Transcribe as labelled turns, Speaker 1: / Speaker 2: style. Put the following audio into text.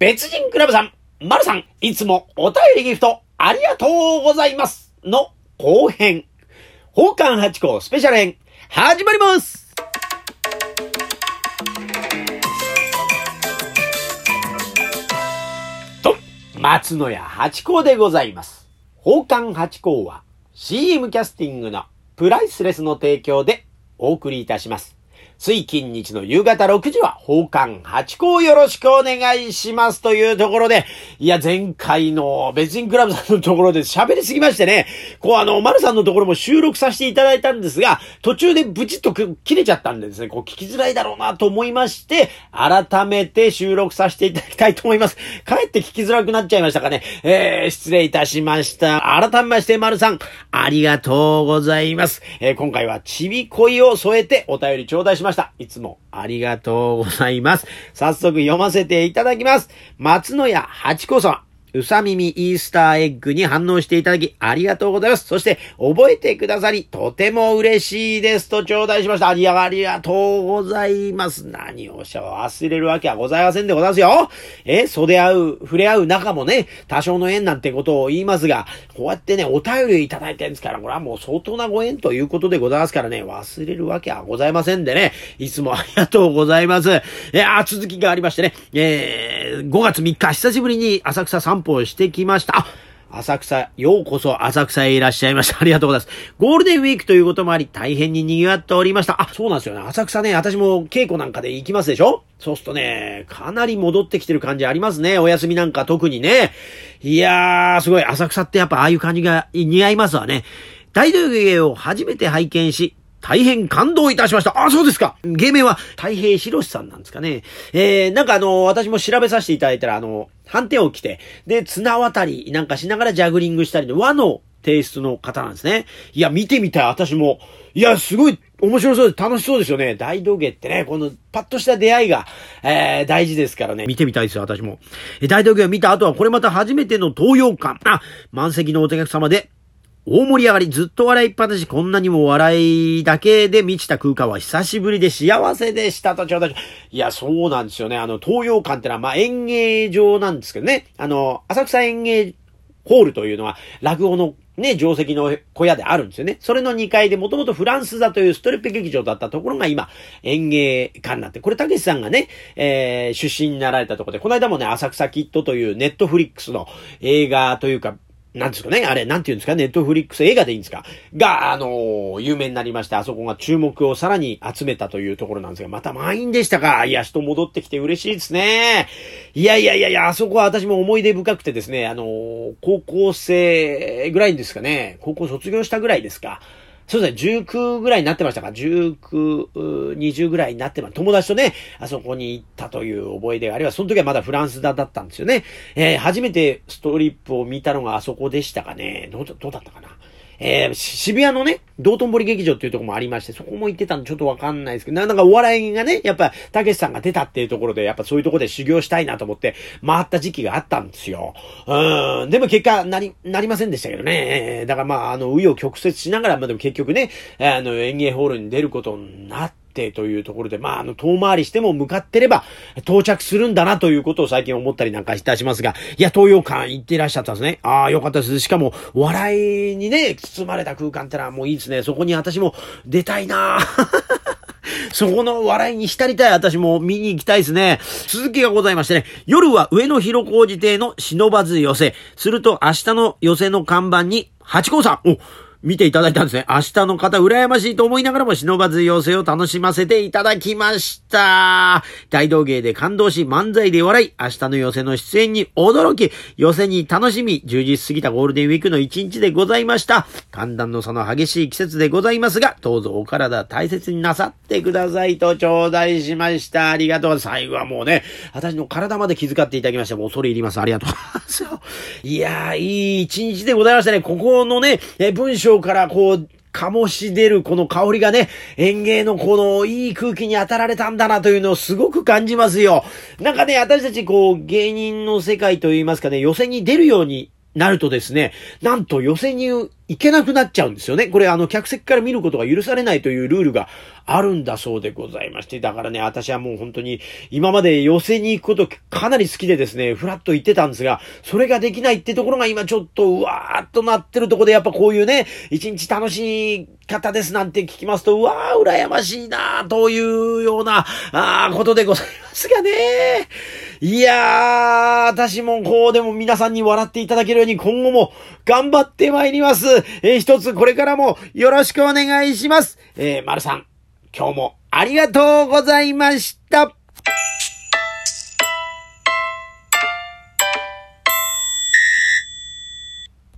Speaker 1: 別人クラブさん、まるさん、いつもお便りギフトありがとうございますの後編、宝冠八甲スペシャル編、始まりますと、松野屋八甲でございます。宝冠八甲は CM キャスティングのプライスレスの提供でお送りいたします。水金日の夕方6時は、宝冠八甲よろしくお願いしますというところで、いや、前回の別人クラブさんのところで喋りすぎましてね、こうあの、丸さんのところも収録させていただいたんですが、途中でブチッと切れちゃったんでですね、こう聞きづらいだろうなと思いまして、改めて収録させていただきたいと思います。かえって聞きづらくなっちゃいましたかね。えー、失礼いたしました。改めまして、丸さん、ありがとうございます。えー、今回はちびこいを添えてお便り頂戴しました。ましたいつもありがとうございます。早速読ませていただきます。松野屋八子さん。うさ耳イースターエッグに反応していただき、ありがとうございます。そして、覚えてくださり、とても嬉しいですと頂戴しました。ありがありがとうございます。何をしゃ忘れるわけはございませんでございますよ。え、袖合う、触れ合う仲もね、多少の縁なんてことを言いますが、こうやってね、お便りいただいてるんですから、これはもう相当なご縁ということでございますからね、忘れるわけはございませんでね、いつもありがとうございます。え、あ、続きがありましてね、えー、5月3日、久しぶりに浅草散歩をしてきました。浅草、ようこそ浅草へいらっしゃいました。ありがとうございます。ゴールデンウィークということもあり、大変に賑わっておりました。あ、そうなんですよね。浅草ね、私も稽古なんかで行きますでしょ？そうするとね、かなり戻ってきてる感じありますね。お休みなんか特にね。いやー、すごい。浅草ってやっぱああいう感じが似合いますわね。大道芸を初めて拝見し、大変感動いたしました。あ、そうですか。芸名は太平博さんなんですかね。えー、なんかあの、私も調べさせていただいたら、あの、判定を着て、で、綱渡りなんかしながらジャグリングしたりの和のテイストの方なんですね。いや、見てみたい、私も。いや、すごい面白そうで楽しそうですよね。大道芸ってね、このパッとした出会いが、えー、大事ですからね。見てみたいですよ、私も。大道芸を見た後は、これまた初めての東洋館。あ、満席のお客様で、大盛り上がり、ずっと笑いっぱなし、こんなにも笑いだけで満ちた空間は久しぶりで幸せでしたとちょうだい。や、そうなんですよね。あの、東洋館ってのは、まあ、演芸場なんですけどね。あの、浅草演芸ホールというのは、落語のね、定石の小屋であるんですよね。それの2階で、もともとフランス座というストレッペ劇場だったところが今、演芸館になって、これ、たけしさんがね、えー、出身になられたところで、この間もね、浅草キッドというネットフリックスの映画というか、なんですかねあれ、なんて言うんですかネットフリックス映画でいいんですか？が、あのー、有名になりまして、あそこが注目をさらに集めたというところなんですが、また満員でしたか？いや、人戻ってきて嬉しいですね。いやいやいやいや、あそこは私も思い出深くてですね、あのー、高校生ぐらいですかね、高校卒業したぐらいですか。そうですね、19ぐらいになってましたか ?19、20ぐらいになってま、友達とね、あそこに行ったという覚えで、あるいはその時はまだフランスだったんですよね。えー、初めてストリップを見たのがあそこでしたかね。どう、どうだったかな？えー、渋谷のね、道頓堀劇場っていうとこもありまして、そこも行ってたんでちょっとわかんないですけど、なんかお笑いがね、やっぱ、たけしさんが出たっていうところで、やっぱそういうとこで修行したいなと思って、回った時期があったんですよ。うん。でも結果、なり、なりませんでしたけどね。だからまあ、あの、紆余曲折しながら、まあでも結局ね、あの、演芸ホールに出ることになって、ってというところで、まあ、あの、遠回りしても向かってれば到着するんだなということを最近思ったりなんかいたしますが、いや、東洋館行っていらっしゃったんですね。ああ、よかったです。しかも、笑いにね、包まれた空間ってのはもういいですね。そこに私も出たいな そこの笑いに浸りたい私も見に行きたいですね。続きがございましてね、夜は上野広小路邸の忍ばず寄せ。すると明日の寄せの看板に、八甲さん。お見ていただいたんですね。明日の方、羨ましいと思いながらも忍ばず要請を楽しませていただきました。大道芸で感動し、漫才で笑い、明日の寄せの出演に驚き、寄せに楽しみ、充実すぎたゴールデンウィークの一日でございました。寒暖の差の激しい季節でございますが、どうぞお体大切になさってくださいと頂戴しました。ありがとう。最後はもうね、私の体まで気遣っていただきまして、もう恐れ入ります。ありがとういます。いやー、いい一日でございましたね。ここのね、え文章からこう、醸し出るこの香りがね、園芸のこのいい空気に当たられたんだなというのをすごく感じますよ。なんかね、私たちこう、芸人の世界といいますかね、寄せに出るようになるとですね、なんと寄せにいけなくなっちゃうんですよね。これあの、客席から見ることが許されないというルールがあるんだそうでございまして、だからね、私はもう本当に、今まで寄せに行くことかなり好きでですね、ふらっと行ってたんですが、それができないってところが今ちょっと、うわーっとなってるとこで、やっぱこういうね、一日楽しい方ですなんて聞きますと、うわー、羨ましいなというような、あことでございますがね。いやー、私もこうでも皆さんに笑っていただけるように今後も頑張ってまいります。えー、一つこれからもよろしくお願いします。えー、丸さん、今日もありがとうございました。